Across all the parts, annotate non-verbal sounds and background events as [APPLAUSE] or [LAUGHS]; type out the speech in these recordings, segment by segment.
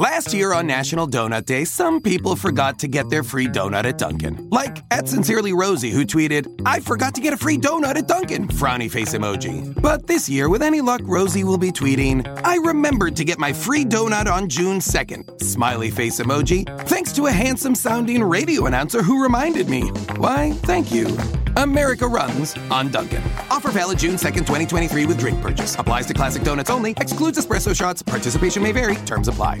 Last year on National Donut Day, some people forgot to get their free donut at Dunkin'. Like at Sincerely Rosie, who tweeted, I forgot to get a free donut at Dunkin', frowny face emoji. But this year, with any luck, Rosie will be tweeting, I remembered to get my free donut on June 2nd, smiley face emoji, thanks to a handsome sounding radio announcer who reminded me. Why, thank you. America runs on Dunkin'. Offer valid June 2nd, 2023 with drink purchase. Applies to classic donuts only, excludes espresso shots. Participation may vary, terms apply.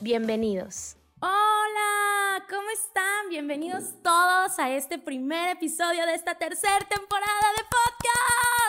bienvenidos. Hola, ¿cómo están? Bienvenidos todos a este primer episodio de esta tercera temporada de podcast.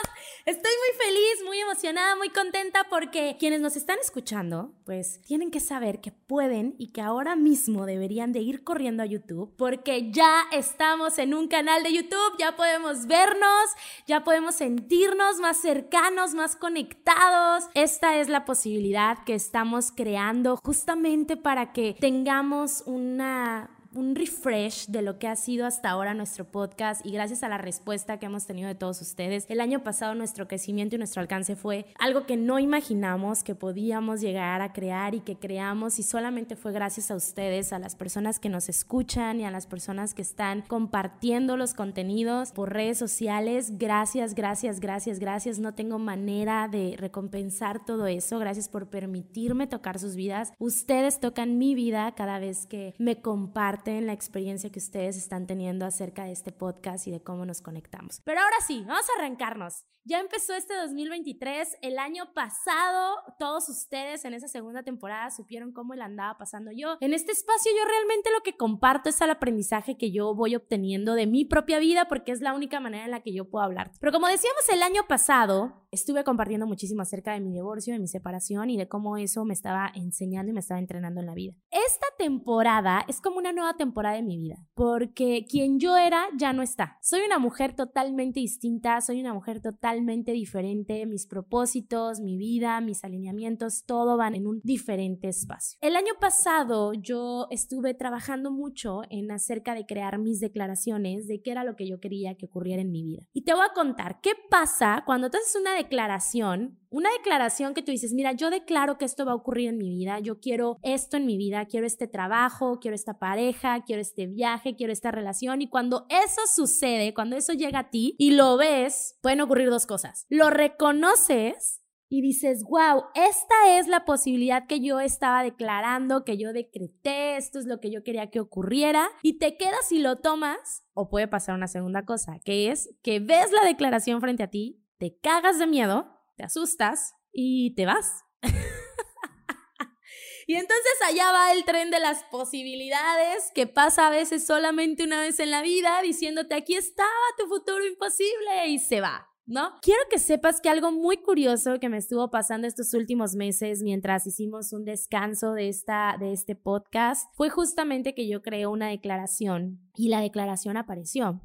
Estoy muy feliz, muy emocionada, muy contenta porque quienes nos están escuchando, pues tienen que saber que pueden y que ahora mismo deberían de ir corriendo a YouTube porque ya estamos en un canal de YouTube, ya podemos vernos, ya podemos sentirnos más cercanos, más conectados. Esta es la posibilidad que estamos creando justamente para que tengamos una un refresh de lo que ha sido hasta ahora nuestro podcast y gracias a la respuesta que hemos tenido de todos ustedes. El año pasado nuestro crecimiento y nuestro alcance fue algo que no imaginamos que podíamos llegar a crear y que creamos y solamente fue gracias a ustedes, a las personas que nos escuchan y a las personas que están compartiendo los contenidos por redes sociales. Gracias, gracias, gracias, gracias. No tengo manera de recompensar todo eso. Gracias por permitirme tocar sus vidas. Ustedes tocan mi vida cada vez que me comparten en la experiencia que ustedes están teniendo acerca de este podcast y de cómo nos conectamos. Pero ahora sí, vamos a arrancarnos. Ya empezó este 2023. El año pasado, todos ustedes en esa segunda temporada supieron cómo la andaba pasando yo. En este espacio, yo realmente lo que comparto es el aprendizaje que yo voy obteniendo de mi propia vida, porque es la única manera en la que yo puedo hablar. Pero como decíamos el año pasado, estuve compartiendo muchísimo acerca de mi divorcio, de mi separación y de cómo eso me estaba enseñando y me estaba entrenando en la vida. Esta temporada es como una nueva temporada de mi vida, porque quien yo era ya no está. Soy una mujer totalmente distinta, soy una mujer totalmente diferente, mis propósitos, mi vida, mis alineamientos, todo van en un diferente espacio. El año pasado yo estuve trabajando mucho en acerca de crear mis declaraciones de qué era lo que yo quería que ocurriera en mi vida. Y te voy a contar qué pasa cuando tú haces una declaración una declaración que tú dices, mira, yo declaro que esto va a ocurrir en mi vida, yo quiero esto en mi vida, quiero este trabajo, quiero esta pareja, quiero este viaje, quiero esta relación. Y cuando eso sucede, cuando eso llega a ti y lo ves, pueden ocurrir dos cosas. Lo reconoces y dices, wow, esta es la posibilidad que yo estaba declarando, que yo decreté, esto es lo que yo quería que ocurriera, y te quedas y lo tomas, o puede pasar una segunda cosa, que es que ves la declaración frente a ti, te cagas de miedo, te asustas y te vas. [LAUGHS] y entonces allá va el tren de las posibilidades que pasa a veces solamente una vez en la vida diciéndote aquí estaba tu futuro imposible y se va. ¿No? Quiero que sepas que algo muy curioso que me estuvo pasando estos últimos meses mientras hicimos un descanso de, esta, de este podcast fue justamente que yo creé una declaración y la declaración apareció.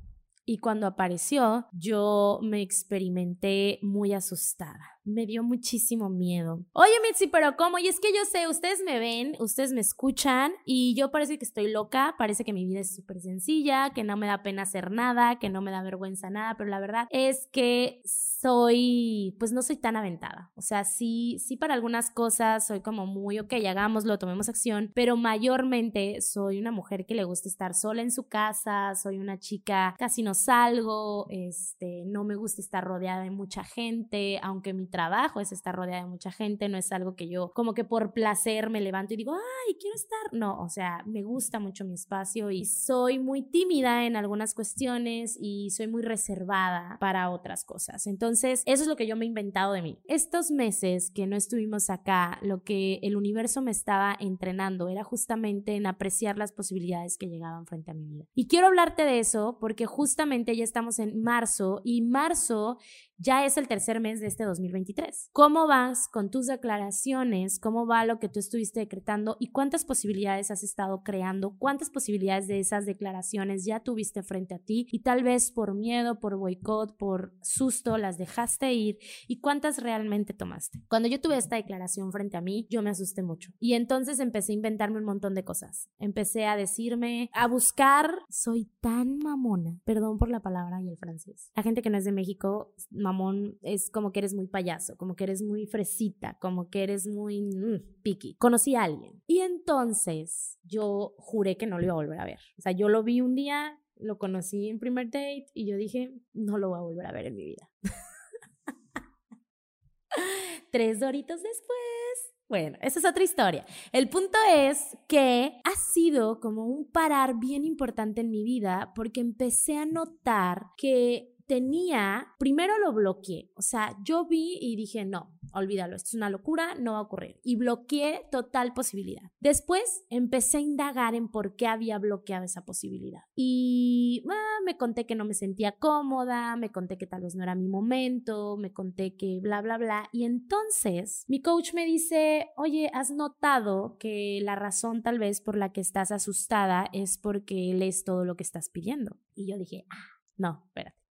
Y cuando apareció, yo me experimenté muy asustada me dio muchísimo miedo. Oye, Mitzi, pero ¿cómo? Y es que yo sé, ustedes me ven, ustedes me escuchan y yo parece que estoy loca, parece que mi vida es súper sencilla, que no me da pena hacer nada, que no me da vergüenza nada, pero la verdad es que soy, pues no soy tan aventada. O sea, sí, sí para algunas cosas soy como muy, ok, hagámoslo, tomemos acción, pero mayormente soy una mujer que le gusta estar sola en su casa, soy una chica, casi no salgo, este, no me gusta estar rodeada de mucha gente, aunque mi trabajo es estar rodeada de mucha gente, no es algo que yo como que por placer me levanto y digo, ay, quiero estar. No, o sea, me gusta mucho mi espacio y soy muy tímida en algunas cuestiones y soy muy reservada para otras cosas. Entonces, eso es lo que yo me he inventado de mí. Estos meses que no estuvimos acá, lo que el universo me estaba entrenando era justamente en apreciar las posibilidades que llegaban frente a mi vida. Y quiero hablarte de eso porque justamente ya estamos en marzo y marzo ya es el tercer mes de este 2023. ¿Cómo vas con tus declaraciones? ¿Cómo va lo que tú estuviste decretando? ¿Y cuántas posibilidades has estado creando? ¿Cuántas posibilidades de esas declaraciones ya tuviste frente a ti? Y tal vez por miedo, por boicot, por susto, las dejaste ir. ¿Y cuántas realmente tomaste? Cuando yo tuve esta declaración frente a mí, yo me asusté mucho. Y entonces empecé a inventarme un montón de cosas. Empecé a decirme, a buscar, soy tan mamona, perdón por la palabra y el francés. La gente que no es de México, mamón es como que eres muy payaso, como que eres muy fresita, como que eres muy mm. Conocí a alguien y entonces yo juré que no lo iba a volver a ver. O sea, yo lo vi un día, lo conocí en primer date y yo dije, no lo voy a volver a ver en mi vida. [LAUGHS] Tres doritos después. Bueno, esa es otra historia. El punto es que ha sido como un parar bien importante en mi vida porque empecé a notar que tenía, primero lo bloqueé, o sea, yo vi y dije, no, olvídalo, esto es una locura, no va a ocurrir. Y bloqueé total posibilidad. Después empecé a indagar en por qué había bloqueado esa posibilidad. Y ah, me conté que no me sentía cómoda, me conté que tal vez no era mi momento, me conté que bla, bla, bla. Y entonces mi coach me dice, oye, ¿has notado que la razón tal vez por la que estás asustada es porque lees todo lo que estás pidiendo? Y yo dije, ah, no, espérate.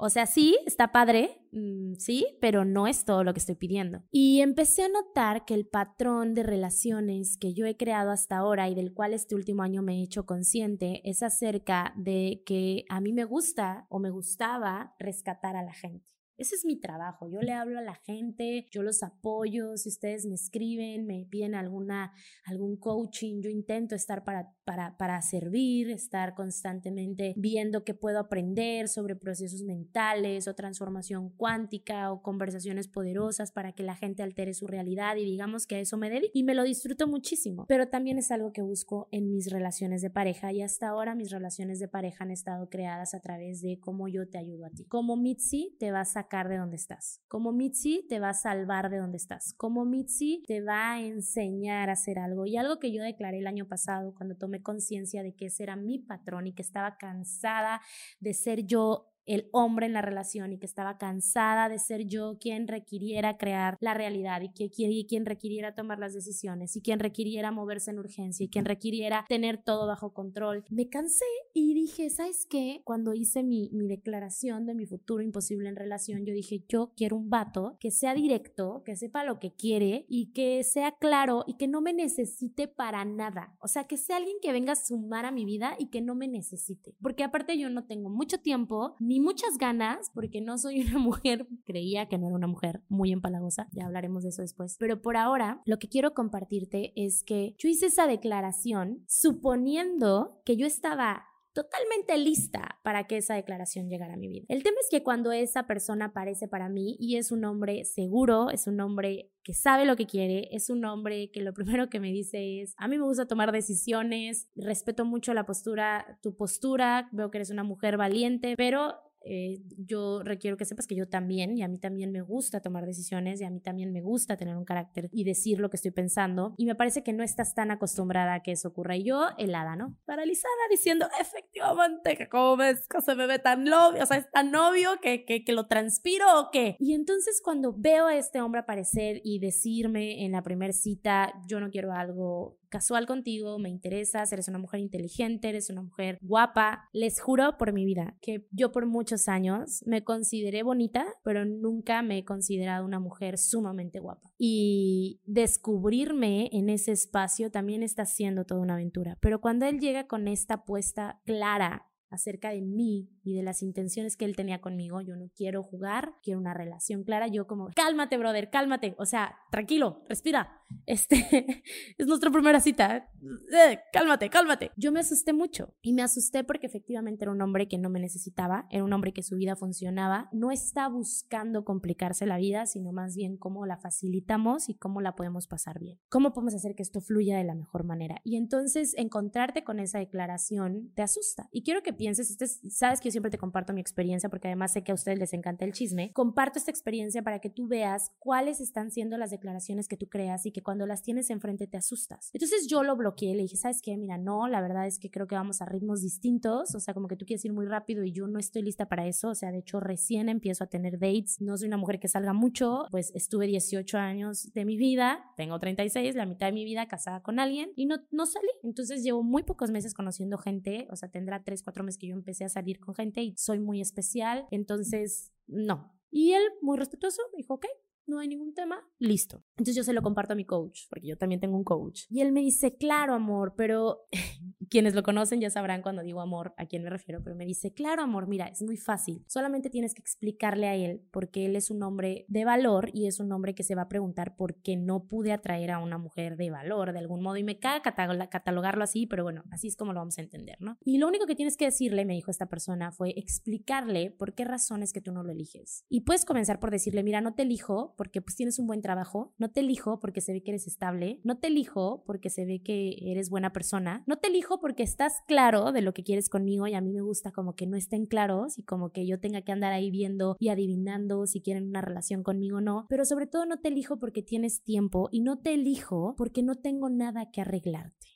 O sea, sí, está padre, mm, sí, pero no es todo lo que estoy pidiendo. Y empecé a notar que el patrón de relaciones que yo he creado hasta ahora y del cual este último año me he hecho consciente es acerca de que a mí me gusta o me gustaba rescatar a la gente. Ese es mi trabajo. Yo le hablo a la gente, yo los apoyo. Si ustedes me escriben, me piden alguna, algún coaching, yo intento estar para, para, para servir, estar constantemente viendo qué puedo aprender sobre procesos mentales o transformación cuántica o conversaciones poderosas para que la gente altere su realidad y digamos que a eso me dedico. Y me lo disfruto muchísimo. Pero también es algo que busco en mis relaciones de pareja y hasta ahora mis relaciones de pareja han estado creadas a través de cómo yo te ayudo a ti. Como Mitzi te vas a de donde estás. Como Mitzi te va a salvar de donde estás. Como Mitzi te va a enseñar a hacer algo. Y algo que yo declaré el año pasado cuando tomé conciencia de que ese era mi patrón y que estaba cansada de ser yo el hombre en la relación y que estaba cansada de ser yo quien requiriera crear la realidad y que quien requiriera tomar las decisiones y quien requiriera moverse en urgencia y quien requiriera tener todo bajo control. Me cansé y dije, ¿sabes qué? Cuando hice mi, mi declaración de mi futuro imposible en relación, yo dije, yo quiero un vato que sea directo, que sepa lo que quiere y que sea claro y que no me necesite para nada. O sea, que sea alguien que venga a sumar a mi vida y que no me necesite. Porque aparte yo no tengo mucho tiempo ni muchas ganas, porque no soy una [LAUGHS] mujer, creía que no era una mujer muy empalagosa, ya hablaremos de eso después, pero por ahora lo que quiero compartirte es que yo hice esa declaración suponiendo que yo estaba totalmente lista para que esa declaración llegara a mi vida. El tema es que cuando esa persona aparece para mí y es un hombre seguro, es un hombre que sabe lo que quiere, es un hombre que lo [LAUGHS] primero que me dice es, a mí me gusta tomar decisiones, respeto mucho la postura, tu postura, veo que eres una mujer valiente, pero eh, yo requiero que sepas que yo también, y a mí también me gusta tomar decisiones, y a mí también me gusta tener un carácter y decir lo que estoy pensando, y me parece que no estás tan acostumbrada a que eso ocurra. Y yo, helada, ¿no? Paralizada, diciendo, efectivamente, que como ves que se me ve tan novio, o sea, es tan novio que, que, que lo transpiro o qué. Y entonces cuando veo a este hombre aparecer y decirme en la primera cita, yo no quiero algo casual contigo, me interesas, eres una mujer inteligente, eres una mujer guapa. Les juro por mi vida que yo por muchos años me consideré bonita, pero nunca me he considerado una mujer sumamente guapa. Y descubrirme en ese espacio también está siendo toda una aventura. Pero cuando él llega con esta apuesta clara acerca de mí y de las intenciones que él tenía conmigo. Yo no quiero jugar, quiero una relación clara. Yo como, cálmate, brother, cálmate. O sea, tranquilo, respira. [LAUGHS] Este es nuestra primera cita. Eh, cálmate, cálmate. Yo me asusté mucho y me asusté porque efectivamente era un hombre que no me necesitaba, era un hombre que su vida funcionaba. No está buscando complicarse la vida, sino más bien cómo la facilitamos y cómo la podemos pasar bien. ¿Cómo podemos hacer que esto fluya de la mejor manera? Y entonces encontrarte con esa declaración te asusta. Y quiero que pienses, este sabes que yo siempre te comparto mi experiencia porque además sé que a ustedes les encanta el chisme. Comparto esta experiencia para que tú veas cuáles están siendo las declaraciones que tú creas y que cuando las tienes enfrente te asustas. Entonces yo lo bloqueé, le dije, ¿sabes qué? Mira, no, la verdad es que creo que vamos a ritmos distintos, o sea, como que tú quieres ir muy rápido y yo no estoy lista para eso, o sea, de hecho recién empiezo a tener dates, no soy una mujer que salga mucho, pues estuve 18 años de mi vida, tengo 36, la mitad de mi vida casada con alguien y no, no salí. Entonces llevo muy pocos meses conociendo gente, o sea, tendrá 3, 4 meses que yo empecé a salir con gente y soy muy especial, entonces no. Y él, muy respetuoso, me dijo, ok, no hay ningún tema, listo. Entonces yo se lo comparto a mi coach, porque yo también tengo un coach. Y él me dice, claro, amor, pero [LAUGHS] quienes lo conocen ya sabrán cuando digo amor a quién me refiero, pero me dice, claro, amor, mira, es muy fácil. Solamente tienes que explicarle a él porque él es un hombre de valor y es un hombre que se va a preguntar por qué no pude atraer a una mujer de valor de algún modo. Y me caga catalogarlo así, pero bueno, así es como lo vamos a entender, ¿no? Y lo único que tienes que decirle, me dijo esta persona, fue explicarle por qué razones que tú no lo eliges. Y puedes comenzar por decirle, mira, no te elijo porque pues tienes un buen trabajo, no te elijo porque se ve que eres estable, no te elijo porque se ve que eres buena persona, no te elijo porque estás claro de lo que quieres conmigo y a mí me gusta como que no estén claros y como que yo tenga que andar ahí viendo y adivinando si quieren una relación conmigo o no, pero sobre todo no te elijo porque tienes tiempo y no te elijo porque no tengo nada que arreglarte.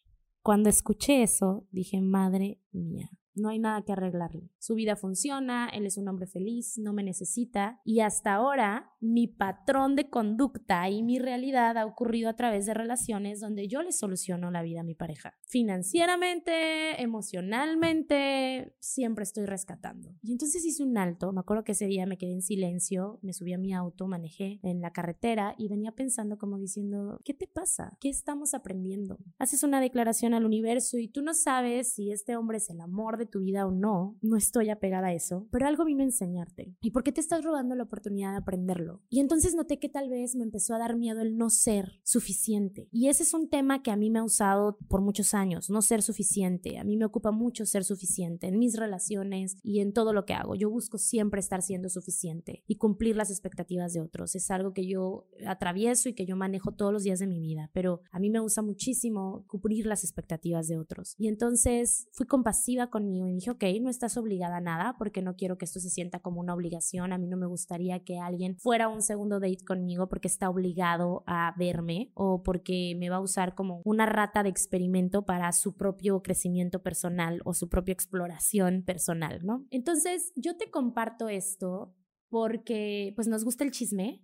Cuando escuché eso, dije, madre mía, no hay nada que arreglarle. Su vida funciona, él es un hombre feliz, no me necesita y hasta ahora mi patrón de conducta y mi realidad ha ocurrido a través de relaciones donde yo le soluciono la vida a mi pareja. Financieramente, emocionalmente, siempre estoy rescatando. Y entonces hice un alto, me acuerdo que ese día me quedé en silencio, me subí a mi auto, manejé en la carretera y venía pensando como diciendo, ¿qué te pasa? ¿Qué estamos aprendiendo? Haces una declaración al universo y tú no sabes si este hombre es el amor tu vida o no, no estoy apegada a eso, pero algo vino a enseñarte. ¿Y por qué te estás robando la oportunidad de aprenderlo? Y entonces noté que tal vez me empezó a dar miedo el no ser suficiente. Y ese es un tema que a mí me ha usado por muchos años, no ser suficiente. A mí me ocupa mucho ser suficiente en mis relaciones y en todo lo que hago. Yo busco siempre estar siendo suficiente y cumplir las expectativas de otros. Es algo que yo atravieso y que yo manejo todos los días de mi vida, pero a mí me gusta muchísimo cumplir las expectativas de otros. Y entonces fui compasiva conmigo y dije, ok, no estás obligada a nada porque no quiero que esto se sienta como una obligación. A mí no me gustaría que alguien fuera un segundo date conmigo porque está obligado a verme o porque me va a usar como una rata de experimento para su propio crecimiento personal o su propia exploración personal, ¿no? Entonces, yo te comparto esto porque pues nos gusta el chisme,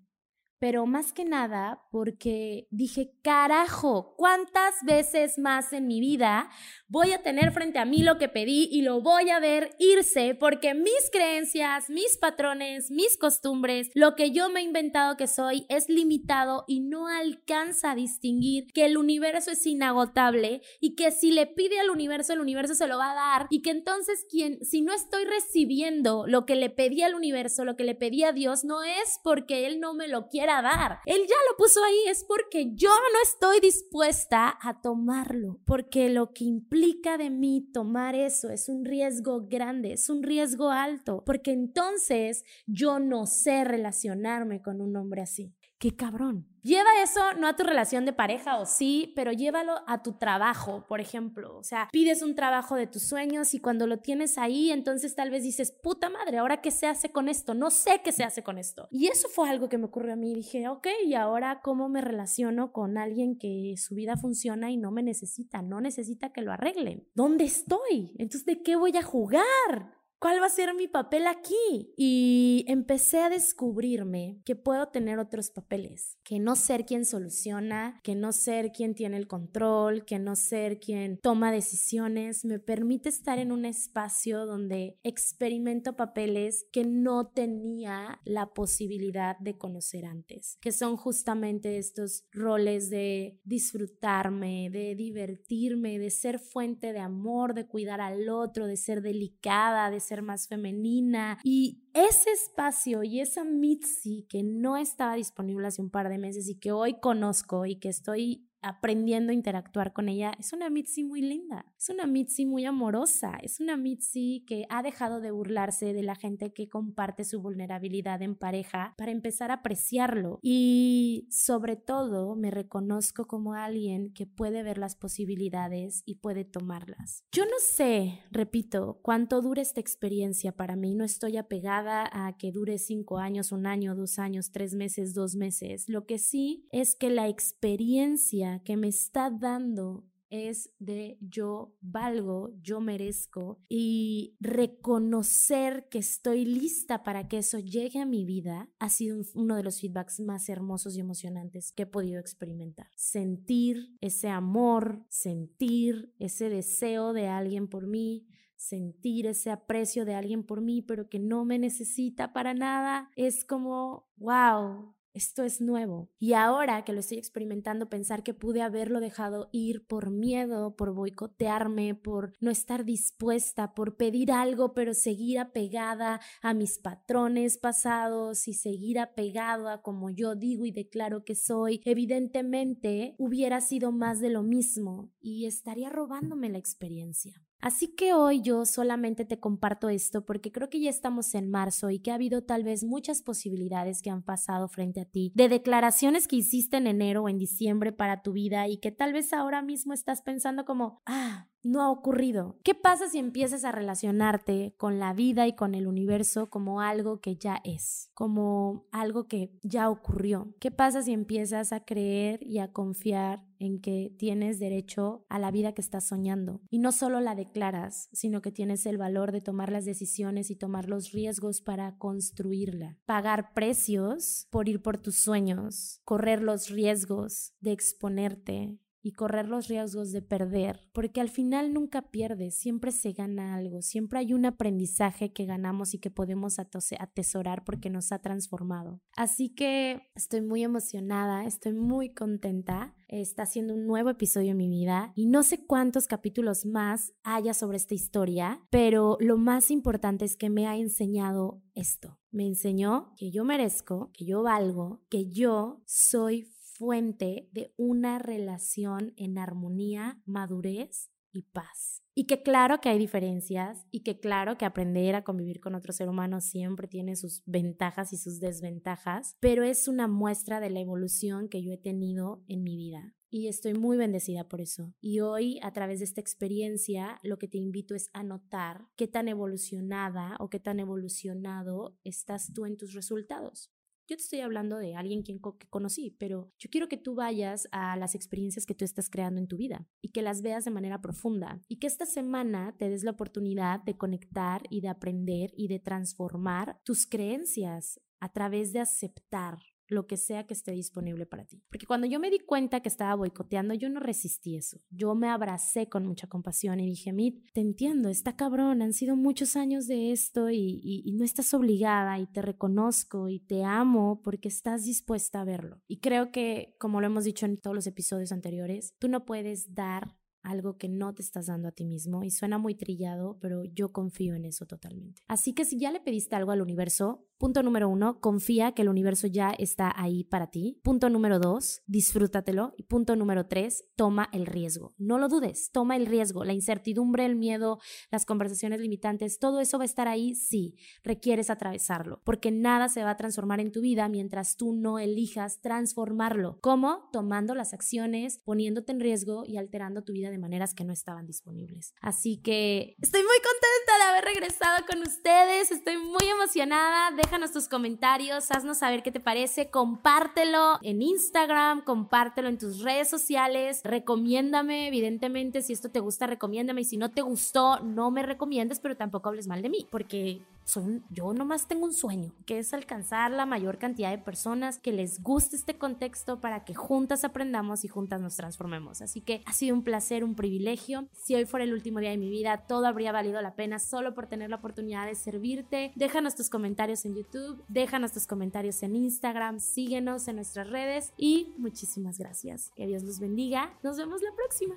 pero más que nada porque dije, carajo, ¿cuántas veces más en mi vida voy a tener frente a mí lo que pedí y lo voy a ver irse porque mis creencias, mis patrones, mis costumbres, lo que yo me he inventado que soy es limitado y no alcanza a distinguir que el universo es inagotable y que si le pide al universo, el universo se lo va a dar y que entonces quien, si no estoy recibiendo lo que le pedí al universo, lo que le pedí a Dios, no es porque Él no me lo quiere dar. Él ya lo puso ahí, es porque yo no estoy dispuesta a tomarlo, porque lo que implica de mí tomar eso es un riesgo grande, es un riesgo alto, porque entonces yo no sé relacionarme con un hombre así. Qué cabrón. Lleva eso no a tu relación de pareja o sí, pero llévalo a tu trabajo, por ejemplo. O sea, pides un trabajo de tus sueños y cuando lo tienes ahí, entonces tal vez dices, puta madre, ¿ahora qué se hace con esto? No sé qué se hace con esto. Y eso fue algo que me ocurrió a mí. Dije, ok, ¿y ahora cómo me relaciono con alguien que su vida funciona y no me necesita? No necesita que lo arreglen. ¿Dónde estoy? Entonces, ¿de qué voy a jugar? ¿Cuál va a ser mi papel aquí? Y empecé a descubrirme que puedo tener otros papeles, que no ser quien soluciona, que no ser quien tiene el control, que no ser quien toma decisiones, me permite estar en un espacio donde experimento papeles que no tenía la posibilidad de conocer antes, que son justamente estos roles de disfrutarme, de divertirme, de ser fuente de amor, de cuidar al otro, de ser delicada, de ser más femenina. Y ese espacio y esa Mitzi que no estaba disponible hace un par de meses y que hoy conozco y que estoy aprendiendo a interactuar con ella, es una Mitzi muy linda, es una Mitzi muy amorosa, es una Mitzi que ha dejado de burlarse de la gente que comparte su vulnerabilidad en pareja para empezar a apreciarlo y sobre todo me reconozco como alguien que puede ver las posibilidades y puede tomarlas. Yo no sé, repito, cuánto dura esta experiencia para mí, no estoy apegada a que dure cinco años, un año, dos años, tres meses, dos meses, lo que sí es que la experiencia que me está dando es de yo valgo, yo merezco y reconocer que estoy lista para que eso llegue a mi vida ha sido uno de los feedbacks más hermosos y emocionantes que he podido experimentar. Sentir ese amor, sentir ese deseo de alguien por mí, sentir ese aprecio de alguien por mí, pero que no me necesita para nada, es como, wow, esto es nuevo. Y ahora que lo estoy experimentando, pensar que pude haberlo dejado ir por miedo, por boicotearme, por no estar dispuesta, por pedir algo, pero seguir apegada a mis patrones pasados y seguir apegado a como yo digo y declaro que soy, evidentemente hubiera sido más de lo mismo y estaría robándome la experiencia. Así que hoy yo solamente te comparto esto porque creo que ya estamos en marzo y que ha habido tal vez muchas posibilidades que han pasado frente a ti, de declaraciones que hiciste en enero o en diciembre para tu vida y que tal vez ahora mismo estás pensando como, ah, no ha ocurrido. ¿Qué pasa si empiezas a relacionarte con la vida y con el universo como algo que ya es, como algo que ya ocurrió? ¿Qué pasa si empiezas a creer y a confiar en que tienes derecho a la vida que estás soñando? Y no solo la declaras, sino que tienes el valor de tomar las decisiones y tomar los riesgos para construirla. Pagar precios por ir por tus sueños, correr los riesgos de exponerte, y correr los riesgos de perder, porque al final nunca pierdes, siempre se gana algo, siempre hay un aprendizaje que ganamos y que podemos atesorar porque nos ha transformado. Así que estoy muy emocionada, estoy muy contenta, está siendo un nuevo episodio en mi vida y no sé cuántos capítulos más haya sobre esta historia, pero lo más importante es que me ha enseñado esto. Me enseñó que yo merezco, que yo valgo, que yo soy fuente de una relación en armonía, madurez y paz. Y que claro que hay diferencias y que claro que aprender a convivir con otro ser humano siempre tiene sus ventajas y sus desventajas, pero es una muestra de la evolución que yo he tenido en mi vida. Y estoy muy bendecida por eso. Y hoy, a través de esta experiencia, lo que te invito es a notar qué tan evolucionada o qué tan evolucionado estás tú en tus resultados. Yo te estoy hablando de alguien que conocí, pero yo quiero que tú vayas a las experiencias que tú estás creando en tu vida y que las veas de manera profunda y que esta semana te des la oportunidad de conectar y de aprender y de transformar tus creencias a través de aceptar lo que sea que esté disponible para ti. Porque cuando yo me di cuenta que estaba boicoteando, yo no resistí eso. Yo me abracé con mucha compasión y dije, Mit, te entiendo, está cabrón, han sido muchos años de esto y, y no estás obligada y te reconozco y te amo porque estás dispuesta a verlo. Y creo que, como lo hemos dicho en todos los episodios anteriores, tú no puedes dar algo que no te estás dando a ti mismo y suena muy trillado, pero yo confío en eso totalmente. Así que si ya le pediste algo al universo, punto número uno, confía que el universo ya está ahí para ti. Punto número dos, disfrútatelo. Y punto número tres, toma el riesgo. No lo dudes, toma el riesgo. La incertidumbre, el miedo, las conversaciones limitantes, todo eso va a estar ahí, sí, requieres atravesarlo, porque nada se va a transformar en tu vida mientras tú no elijas transformarlo. ¿Cómo? Tomando las acciones, poniéndote en riesgo y alterando tu vida de maneras que no estaban disponibles. Así que estoy muy contenta de haber regresado con ustedes, estoy muy emocionada. Déjanos tus comentarios, haznos saber qué te parece, compártelo en Instagram, compártelo en tus redes sociales, recomiéndame, evidentemente, si esto te gusta, recomiéndame y si no te gustó, no me recomiendes, pero tampoco hables mal de mí, porque son, yo nomás tengo un sueño, que es alcanzar la mayor cantidad de personas que les guste este contexto para que juntas aprendamos y juntas nos transformemos. Así que ha sido un placer, un privilegio. Si hoy fuera el último día de mi vida, todo habría valido la pena solo por tener la oportunidad de servirte. Déjanos tus comentarios en YouTube, déjanos tus comentarios en Instagram, síguenos en nuestras redes y muchísimas gracias. Que Dios los bendiga. Nos vemos la próxima.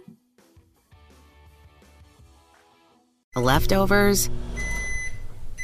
Leftovers